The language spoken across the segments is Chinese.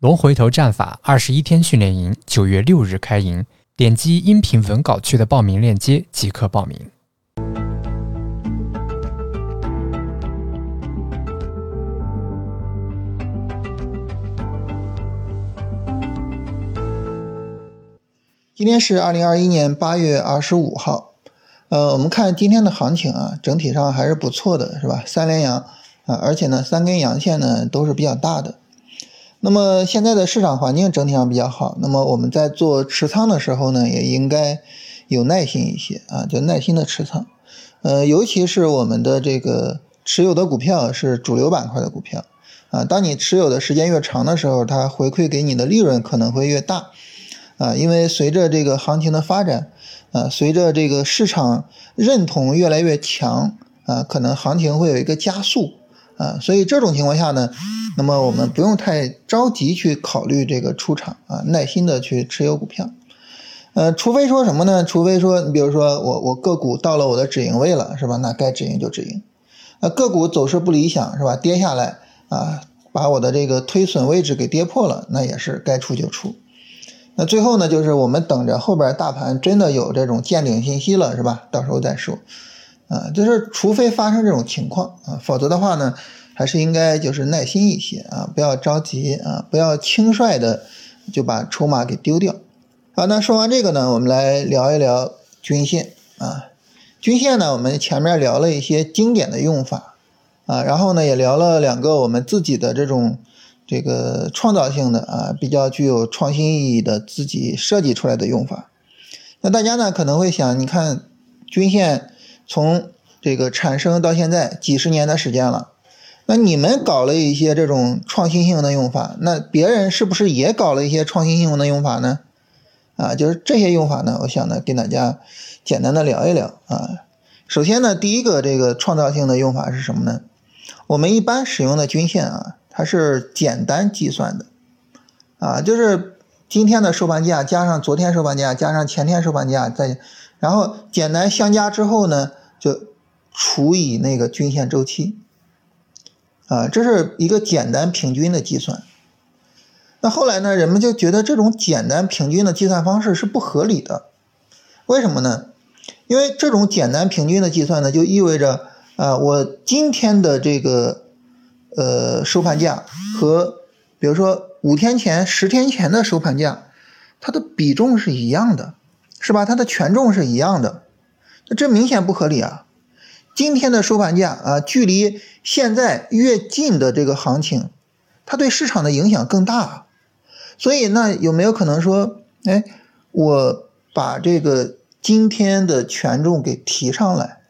龙回头战法二十一天训练营九月六日开营，点击音频文稿区的报名链接即可报名。今天是二零二一年八月二十五号，呃，我们看今天的行情啊，整体上还是不错的，是吧？三连阳啊，而且呢，三根阳线呢都是比较大的。那么现在的市场环境整体上比较好，那么我们在做持仓的时候呢，也应该有耐心一些啊，就耐心的持仓。呃，尤其是我们的这个持有的股票是主流板块的股票啊，当你持有的时间越长的时候，它回馈给你的利润可能会越大。啊，因为随着这个行情的发展，啊，随着这个市场认同越来越强，啊，可能行情会有一个加速，啊，所以这种情况下呢，那么我们不用太着急去考虑这个出场，啊，耐心的去持有股票，呃，除非说什么呢？除非说你比如说我我个股到了我的止盈位了，是吧？那该止盈就止盈，啊，个股走势不理想，是吧？跌下来，啊，把我的这个推损位置给跌破了，那也是该出就出。那最后呢，就是我们等着后边大盘真的有这种见顶信息了，是吧？到时候再说，啊，就是除非发生这种情况啊，否则的话呢，还是应该就是耐心一些啊，不要着急啊，不要轻率的就把筹码给丢掉。好，那说完这个呢，我们来聊一聊均线啊，均线呢，我们前面聊了一些经典的用法啊，然后呢也聊了两个我们自己的这种。这个创造性的啊，比较具有创新意义的自己设计出来的用法。那大家呢可能会想，你看均线从这个产生到现在几十年的时间了，那你们搞了一些这种创新性的用法，那别人是不是也搞了一些创新性的用法呢？啊，就是这些用法呢，我想呢跟大家简单的聊一聊啊。首先呢，第一个这个创造性的用法是什么呢？我们一般使用的均线啊。它是简单计算的，啊，就是今天的收盘价加上昨天收盘价加上前天收盘价，再然后简单相加之后呢，就除以那个均线周期，啊，这是一个简单平均的计算。那后来呢，人们就觉得这种简单平均的计算方式是不合理的，为什么呢？因为这种简单平均的计算呢，就意味着啊，我今天的这个。呃，收盘价和比如说五天前、十天前的收盘价，它的比重是一样的，是吧？它的权重是一样的，那这明显不合理啊！今天的收盘价啊，距离现在越近的这个行情，它对市场的影响更大。所以，那有没有可能说，哎，我把这个今天的权重给提上来？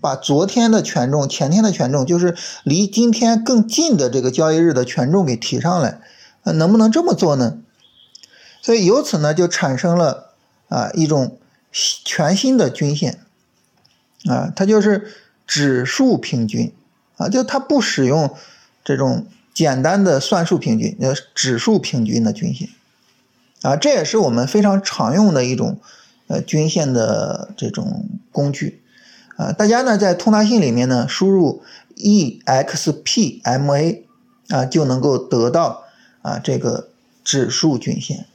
把昨天的权重、前天的权重，就是离今天更近的这个交易日的权重给提上来，能不能这么做呢？所以由此呢，就产生了啊一种全新的均线，啊，它就是指数平均，啊，就它不使用这种简单的算术平均，呃，指数平均的均线，啊，这也是我们非常常用的一种呃均线的这种工具。啊，大家呢在通达信里面呢输入 EXPMA 啊，就能够得到啊这个指数均线。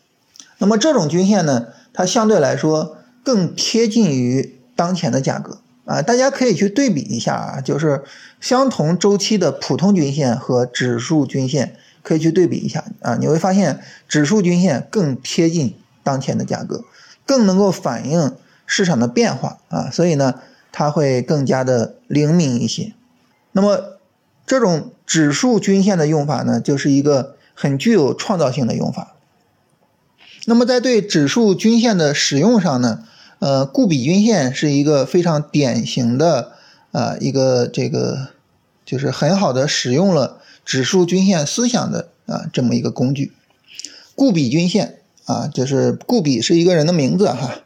那么这种均线呢，它相对来说更贴近于当前的价格啊。大家可以去对比一下啊，就是相同周期的普通均线和指数均线可以去对比一下啊，你会发现指数均线更贴近当前的价格，更能够反映市场的变化啊。所以呢。它会更加的灵敏一些。那么，这种指数均线的用法呢，就是一个很具有创造性的用法。那么，在对指数均线的使用上呢，呃，固比均线是一个非常典型的啊一个这个就是很好的使用了指数均线思想的啊这么一个工具。固比均线啊，就是固比是一个人的名字哈。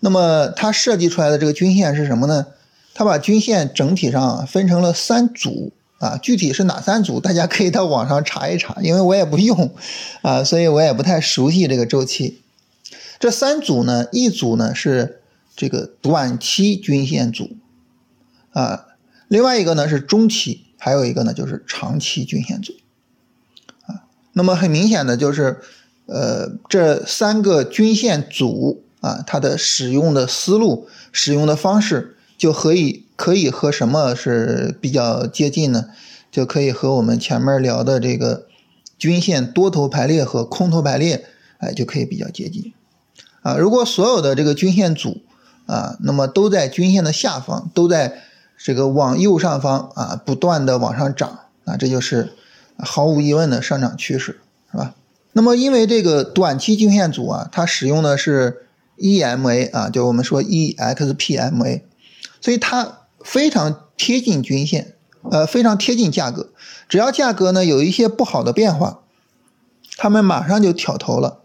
那么它设计出来的这个均线是什么呢？它把均线整体上分成了三组啊，具体是哪三组，大家可以到网上查一查，因为我也不用啊，所以我也不太熟悉这个周期。这三组呢，一组呢是这个短期均线组啊，另外一个呢是中期，还有一个呢就是长期均线组啊。那么很明显的就是，呃，这三个均线组啊，它的使用的思路、使用的方式，就可以可以和什么是比较接近呢？就可以和我们前面聊的这个均线多头排列和空头排列，哎，就可以比较接近。啊，如果所有的这个均线组啊，那么都在均线的下方，都在这个往右上方啊，不断的往上涨，啊，这就是毫无疑问的上涨趋势，是吧？那么因为这个短期均线组啊，它使用的是 EMA 啊，就我们说 EXPMA，所以它非常贴近均线，呃，非常贴近价格，只要价格呢有一些不好的变化，他们马上就挑头了。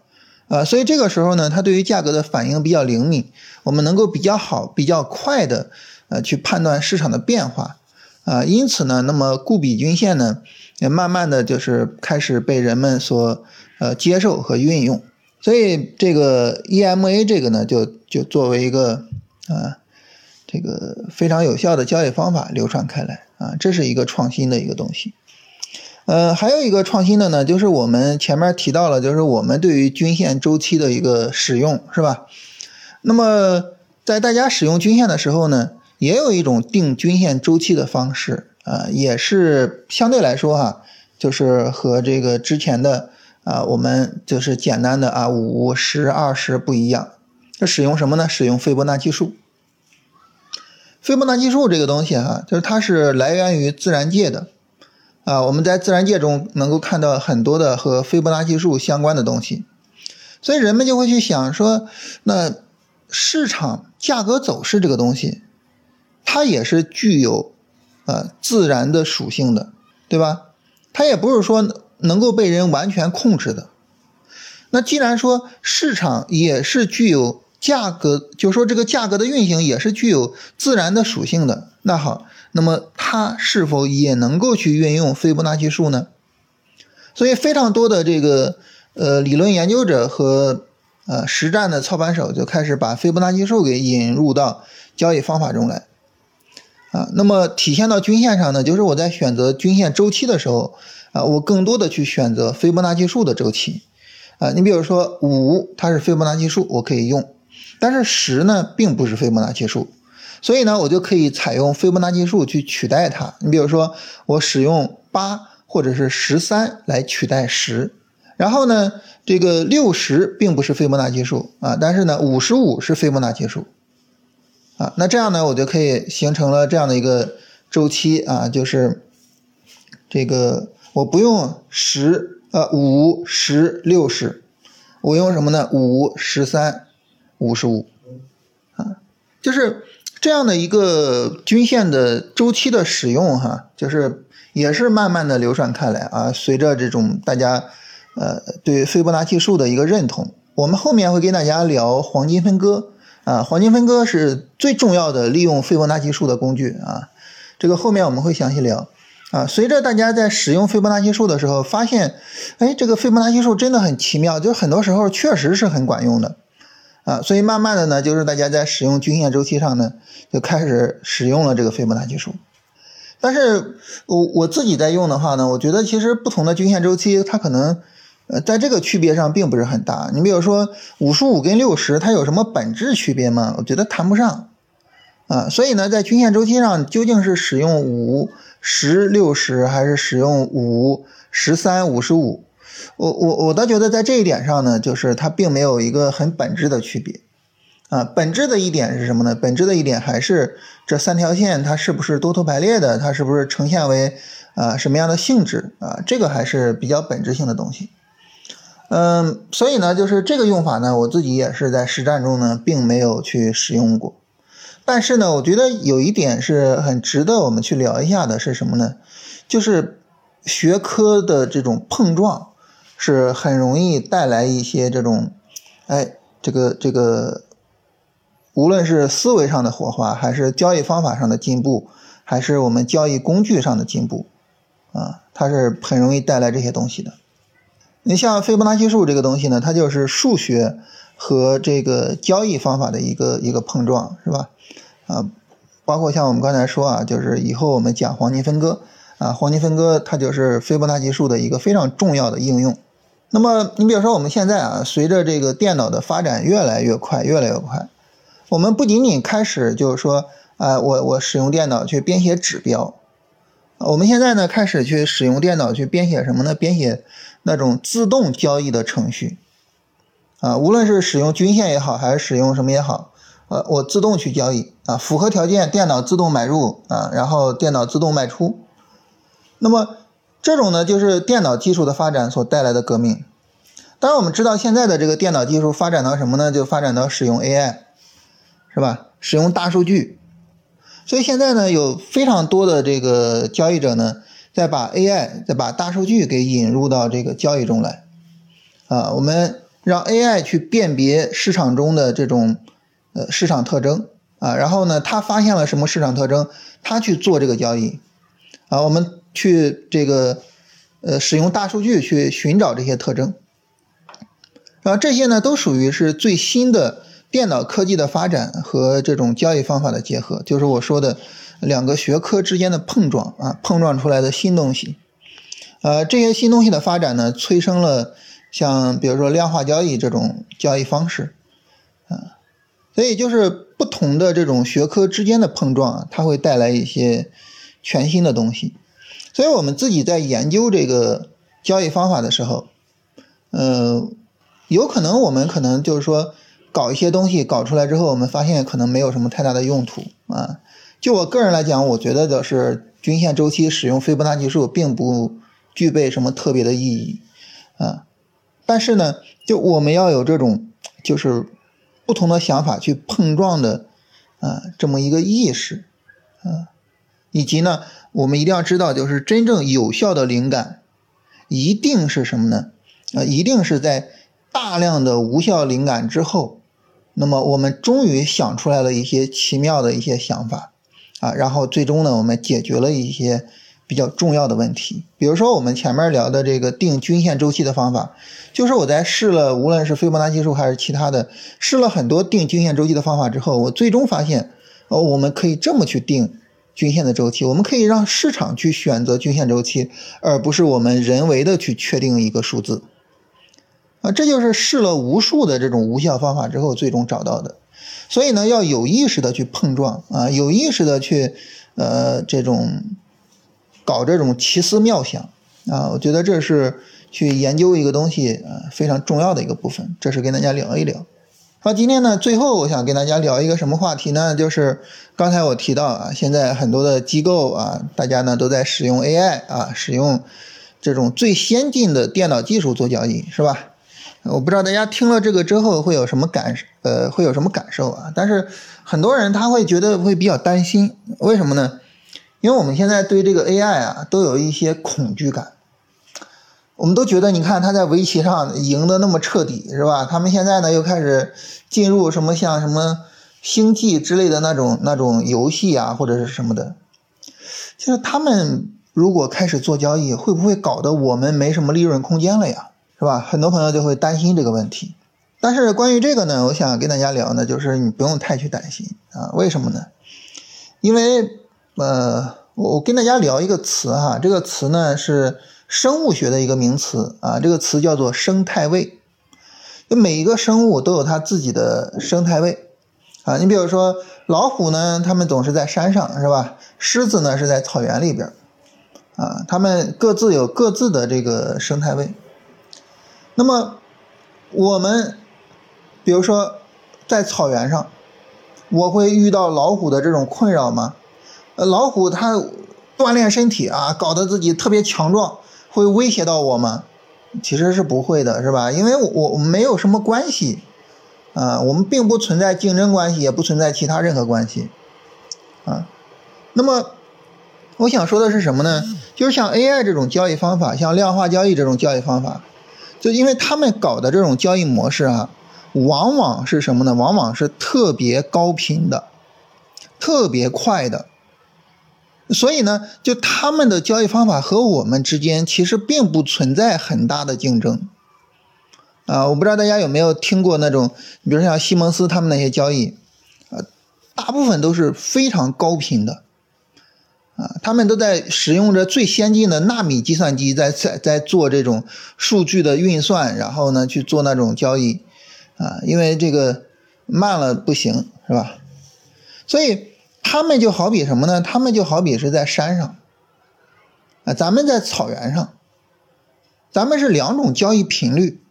啊，所以这个时候呢，它对于价格的反应比较灵敏，我们能够比较好、比较快的呃去判断市场的变化啊。因此呢，那么固比均线呢，也慢慢的就是开始被人们所呃接受和运用。所以这个 EMA 这个呢，就就作为一个啊这个非常有效的交易方法流传开来啊，这是一个创新的一个东西。呃，还有一个创新的呢，就是我们前面提到了，就是我们对于均线周期的一个使用，是吧？那么在大家使用均线的时候呢，也有一种定均线周期的方式啊，也是相对来说哈，就是和这个之前的啊，我们就是简单的啊五十二十不一样。这使用什么呢？使用斐波那契数。斐波那契数这个东西哈，就是它是来源于自然界的。啊，我们在自然界中能够看到很多的和斐波那契数相关的东西，所以人们就会去想说，那市场价格走势这个东西，它也是具有呃自然的属性的，对吧？它也不是说能够被人完全控制的。那既然说市场也是具有价格，就说这个价格的运行也是具有自然的属性的，那好。那么它是否也能够去运用斐波那契数呢？所以非常多的这个呃理论研究者和呃实战的操盘手就开始把斐波那契数给引入到交易方法中来啊。那么体现到均线上呢，就是我在选择均线周期的时候啊，我更多的去选择斐波那契数的周期啊。你比如说五它是斐波那契数，我可以用，但是十呢并不是斐波那契数。所以呢，我就可以采用斐波那契数去取代它。你比如说，我使用八或者是十三来取代十，然后呢，这个六十并不是斐波那契数啊，但是呢，五十五是斐波那契数啊。那这样呢，我就可以形成了这样的一个周期啊，就是这个我不用十呃五十六十，我用什么呢？五十三五十五啊，就是。这样的一个均线的周期的使用，哈，就是也是慢慢的流传开来啊。随着这种大家呃对斐波那契数的一个认同，我们后面会跟大家聊黄金分割啊。黄金分割是最重要的利用斐波那契数的工具啊。这个后面我们会详细聊啊。随着大家在使用斐波那契数的时候，发现，哎，这个斐波那契数真的很奇妙，就很多时候确实是很管用的。啊，所以慢慢的呢，就是大家在使用均线周期上呢，就开始使用了这个斐波那契数。但是我我自己在用的话呢，我觉得其实不同的均线周期，它可能呃在这个区别上并不是很大。你比如说五十五跟六十，它有什么本质区别吗？我觉得谈不上。啊，所以呢，在均线周期上究竟是使用五十六十，还是使用五十三五十五？我我我倒觉得在这一点上呢，就是它并没有一个很本质的区别，啊，本质的一点是什么呢？本质的一点还是这三条线它是不是多头排列的，它是不是呈现为啊什么样的性质啊？这个还是比较本质性的东西。嗯，所以呢，就是这个用法呢，我自己也是在实战中呢，并没有去使用过。但是呢，我觉得有一点是很值得我们去聊一下的，是什么呢？就是学科的这种碰撞。是很容易带来一些这种，哎，这个这个，无论是思维上的火花，还是交易方法上的进步，还是我们交易工具上的进步，啊，它是很容易带来这些东西的。你像斐波那契数这个东西呢，它就是数学和这个交易方法的一个一个碰撞，是吧？啊，包括像我们刚才说啊，就是以后我们讲黄金分割。啊，黄金分割它就是斐波那契数的一个非常重要的应用。那么你比如说我们现在啊，随着这个电脑的发展越来越快，越来越快，我们不仅仅开始就是说，啊，我我使用电脑去编写指标，我们现在呢开始去使用电脑去编写什么呢？编写那种自动交易的程序，啊，无论是使用均线也好，还是使用什么也好，呃，我自动去交易啊，符合条件电脑自动买入啊，然后电脑自动卖出。那么这种呢，就是电脑技术的发展所带来的革命。当然，我们知道现在的这个电脑技术发展到什么呢？就发展到使用 AI，是吧？使用大数据。所以现在呢，有非常多的这个交易者呢，在把 AI、在把大数据给引入到这个交易中来。啊，我们让 AI 去辨别市场中的这种呃市场特征啊，然后呢，他发现了什么市场特征，他去做这个交易。啊，我们。去这个呃使用大数据去寻找这些特征，然后这些呢都属于是最新的电脑科技的发展和这种交易方法的结合，就是我说的两个学科之间的碰撞啊，碰撞出来的新东西。呃，这些新东西的发展呢，催生了像比如说量化交易这种交易方式啊，所以就是不同的这种学科之间的碰撞，它会带来一些全新的东西。所以我们自己在研究这个交易方法的时候，呃，有可能我们可能就是说搞一些东西搞出来之后，我们发现可能没有什么太大的用途啊。就我个人来讲，我觉得的是均线周期使用斐波那契数并不具备什么特别的意义啊。但是呢，就我们要有这种就是不同的想法去碰撞的啊这么一个意识啊，以及呢。我们一定要知道，就是真正有效的灵感，一定是什么呢？啊，一定是在大量的无效灵感之后，那么我们终于想出来了一些奇妙的一些想法，啊，然后最终呢，我们解决了一些比较重要的问题。比如说我们前面聊的这个定均线周期的方法，就是我在试了无论是斐波那契数还是其他的，试了很多定均线周期的方法之后，我最终发现，哦，我们可以这么去定。均线的周期，我们可以让市场去选择均线周期，而不是我们人为的去确定一个数字。啊，这就是试了无数的这种无效方法之后最终找到的。所以呢，要有意识的去碰撞啊，有意识的去呃这种搞这种奇思妙想啊，我觉得这是去研究一个东西啊非常重要的一个部分。这是跟大家聊一聊。那今天呢，最后我想跟大家聊一个什么话题呢？就是刚才我提到啊，现在很多的机构啊，大家呢都在使用 AI 啊，使用这种最先进的电脑技术做交易，是吧？我不知道大家听了这个之后会有什么感呃，会有什么感受啊？但是很多人他会觉得会比较担心，为什么呢？因为我们现在对这个 AI 啊，都有一些恐惧感。我们都觉得，你看他在围棋上赢得那么彻底，是吧？他们现在呢又开始进入什么像什么星际之类的那种那种游戏啊，或者是什么的。就是他们如果开始做交易，会不会搞得我们没什么利润空间了呀？是吧？很多朋友就会担心这个问题。但是关于这个呢，我想跟大家聊呢，就是你不用太去担心啊。为什么呢？因为呃，我跟大家聊一个词哈，这个词呢是。生物学的一个名词啊，这个词叫做生态位。就每一个生物都有它自己的生态位啊。你比如说老虎呢，它们总是在山上，是吧？狮子呢是在草原里边啊。它们各自有各自的这个生态位。那么我们比如说在草原上，我会遇到老虎的这种困扰吗？呃，老虎它锻炼身体啊，搞得自己特别强壮。会威胁到我吗？其实是不会的，是吧？因为我我们没有什么关系，啊，我们并不存在竞争关系，也不存在其他任何关系，啊。那么我想说的是什么呢？就是像 AI 这种交易方法，像量化交易这种交易方法，就因为他们搞的这种交易模式啊，往往是什么呢？往往是特别高频的，特别快的。所以呢，就他们的交易方法和我们之间其实并不存在很大的竞争，啊，我不知道大家有没有听过那种，比如像西蒙斯他们那些交易，啊，大部分都是非常高频的，啊，他们都在使用着最先进的纳米计算机在在在做这种数据的运算，然后呢去做那种交易，啊，因为这个慢了不行，是吧？所以他们就好比什么呢？他们就好比是在山上，啊，咱们在草原上，咱们是两种交易频率，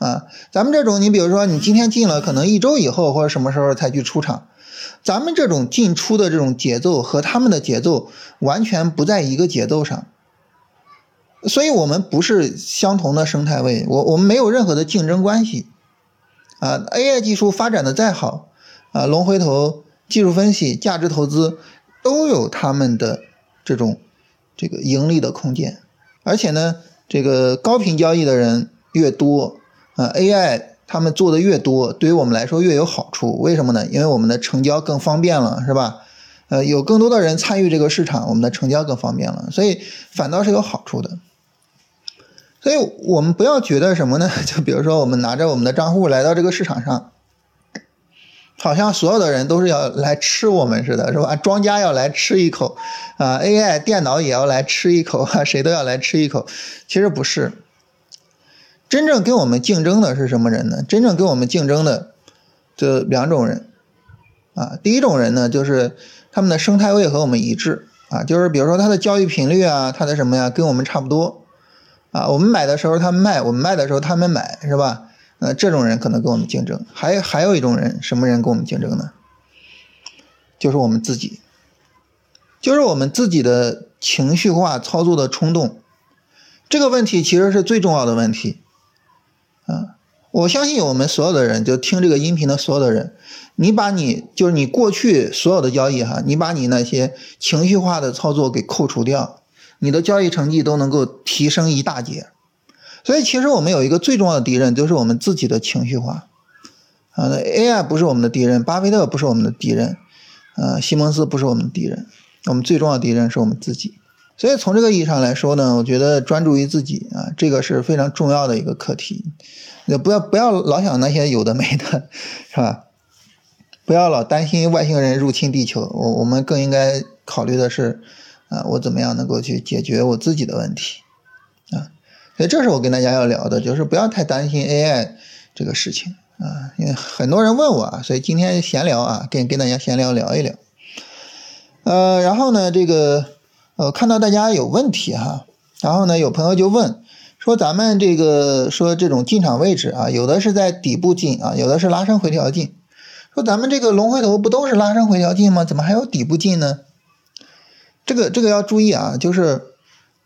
啊，咱们这种你比如说你今天进了，可能一周以后或者什么时候才去出场。咱们这种进出的这种节奏和他们的节奏完全不在一个节奏上，所以我们不是相同的生态位，我我们没有任何的竞争关系啊。AI 技术发展的再好啊，龙回头、技术分析、价值投资都有他们的这种这个盈利的空间，而且呢，这个高频交易的人越多啊，AI。他们做的越多，对于我们来说越有好处。为什么呢？因为我们的成交更方便了，是吧？呃，有更多的人参与这个市场，我们的成交更方便了，所以反倒是有好处的。所以我们不要觉得什么呢？就比如说，我们拿着我们的账户来到这个市场上，好像所有的人都是要来吃我们似的，是吧？庄家要来吃一口，啊，AI 电脑也要来吃一口，啊，谁都要来吃一口。其实不是。真正跟我们竞争的是什么人呢？真正跟我们竞争的这两种人啊，第一种人呢，就是他们的生态位和我们一致啊，就是比如说他的交易频率啊，他的什么呀，跟我们差不多啊。我们买的时候他们卖，我们卖的时候他们买，是吧？呃，这种人可能跟我们竞争。还还有一种人，什么人跟我们竞争呢？就是我们自己，就是我们自己的情绪化操作的冲动。这个问题其实是最重要的问题。啊，我相信我们所有的人，就听这个音频的所有的人，你把你就是你过去所有的交易哈，你把你那些情绪化的操作给扣除掉，你的交易成绩都能够提升一大截。所以其实我们有一个最重要的敌人，就是我们自己的情绪化。啊，AI 不是我们的敌人，巴菲特不是我们的敌人，呃，西蒙斯不是我们的敌人，我们最重要的敌人是我们自己。所以从这个意义上来说呢，我觉得专注于自己啊，这个是非常重要的一个课题。也不要不要老想那些有的没的，是吧？不要老担心外星人入侵地球，我我们更应该考虑的是，啊，我怎么样能够去解决我自己的问题？所以这是我跟大家要聊的，就是不要太担心 AI 这个事情啊，因为很多人问我啊，所以今天闲聊啊，跟跟大家闲聊聊一聊。呃，然后呢，这个。呃，看到大家有问题哈，然后呢，有朋友就问说，咱们这个说这种进场位置啊，有的是在底部进啊，有的是拉升回调进。说咱们这个龙回头不都是拉升回调进吗？怎么还有底部进呢？这个这个要注意啊，就是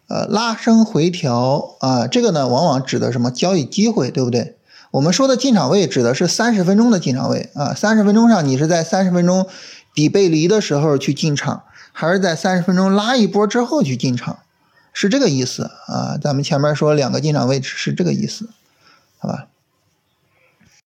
呃拉升回调啊，这个呢往往指的什么交易机会，对不对？我们说的进场位指的是三十分钟的进场位啊，三十分钟上你是在三十分钟底背离的时候去进场。还是在三十分钟拉一波之后去进场，是这个意思啊？咱们前面说两个进场位置是这个意思，好吧？